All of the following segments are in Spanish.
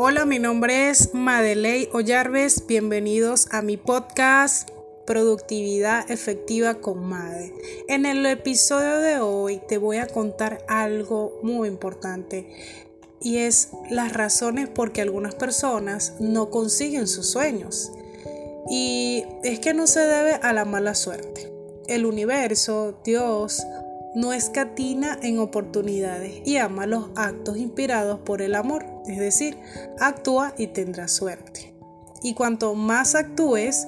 Hola, mi nombre es Madeley Ollarves. Bienvenidos a mi podcast Productividad Efectiva con Made. En el episodio de hoy te voy a contar algo muy importante y es las razones por que algunas personas no consiguen sus sueños. Y es que no se debe a la mala suerte. El universo, Dios, no escatina en oportunidades y ama los actos inspirados por el amor, es decir, actúa y tendrás suerte. Y cuanto más actúes,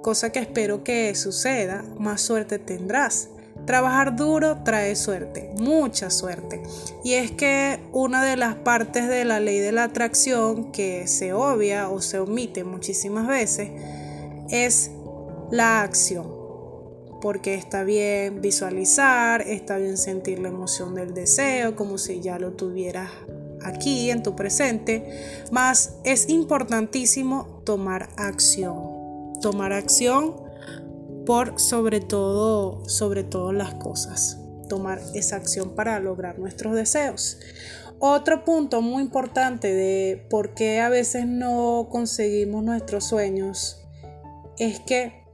cosa que espero que suceda, más suerte tendrás. Trabajar duro trae suerte, mucha suerte. Y es que una de las partes de la ley de la atracción que se obvia o se omite muchísimas veces es la acción porque está bien visualizar, está bien sentir la emoción del deseo, como si ya lo tuvieras aquí en tu presente, más es importantísimo tomar acción, tomar acción por sobre todo, sobre todas las cosas, tomar esa acción para lograr nuestros deseos. Otro punto muy importante de por qué a veces no conseguimos nuestros sueños es que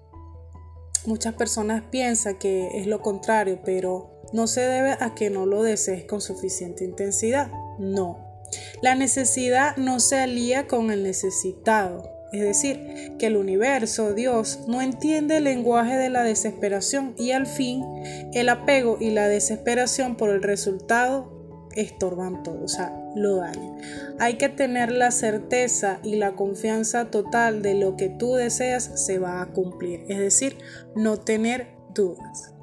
Muchas personas piensan que es lo contrario, pero no se debe a que no lo desees con suficiente intensidad. No. La necesidad no se alía con el necesitado. Es decir, que el universo, Dios, no entiende el lenguaje de la desesperación y al fin el apego y la desesperación por el resultado estorban todo, o sea, lo dañan. Hay que tener la certeza y la confianza total de lo que tú deseas se va a cumplir, es decir, no tener dudas.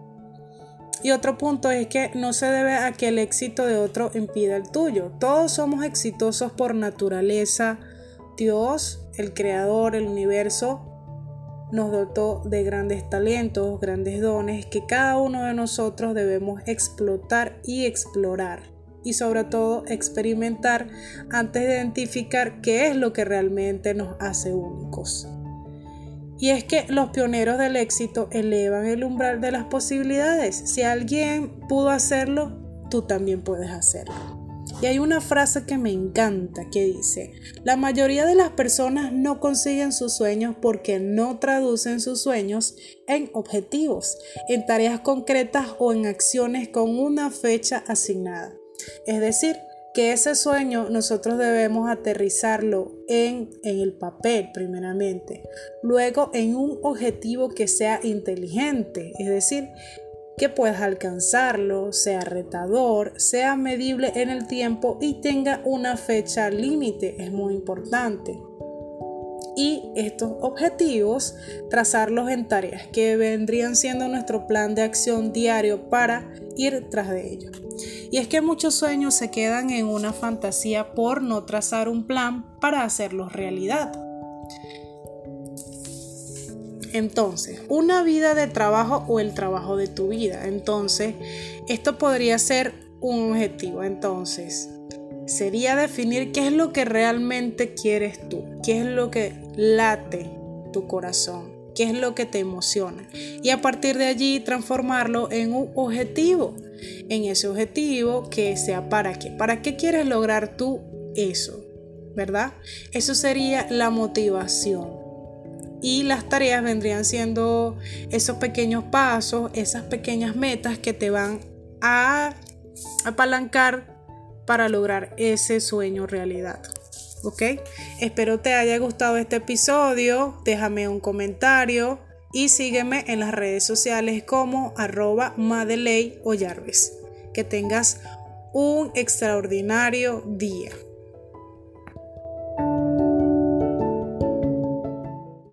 Y otro punto es que no se debe a que el éxito de otro impida el tuyo. Todos somos exitosos por naturaleza. Dios, el creador, el universo, nos dotó de grandes talentos, grandes dones que cada uno de nosotros debemos explotar y explorar y sobre todo experimentar antes de identificar qué es lo que realmente nos hace únicos. Y es que los pioneros del éxito elevan el umbral de las posibilidades. Si alguien pudo hacerlo, tú también puedes hacerlo. Y hay una frase que me encanta que dice, la mayoría de las personas no consiguen sus sueños porque no traducen sus sueños en objetivos, en tareas concretas o en acciones con una fecha asignada. Es decir, que ese sueño nosotros debemos aterrizarlo en, en, el papel primeramente, luego en un objetivo que sea inteligente, es decir, que puedas alcanzarlo, sea retador, sea medible en el tiempo y tenga una fecha límite, es muy importante y estos objetivos trazarlos en tareas que vendrían siendo nuestro plan de acción diario para ir tras de ellos. Y es que muchos sueños se quedan en una fantasía por no trazar un plan para hacerlos realidad. Entonces, una vida de trabajo o el trabajo de tu vida. Entonces, esto podría ser un objetivo. Entonces, sería definir qué es lo que realmente quieres tú, qué es lo que late tu corazón, qué es lo que te emociona. Y a partir de allí transformarlo en un objetivo, en ese objetivo que sea para qué, para qué quieres lograr tú eso, ¿verdad? Eso sería la motivación. Y las tareas vendrían siendo esos pequeños pasos, esas pequeñas metas que te van a apalancar para lograr ese sueño realidad. ¿Ok? Espero te haya gustado este episodio. Déjame un comentario y sígueme en las redes sociales como arroba Madeley o Que tengas un extraordinario día.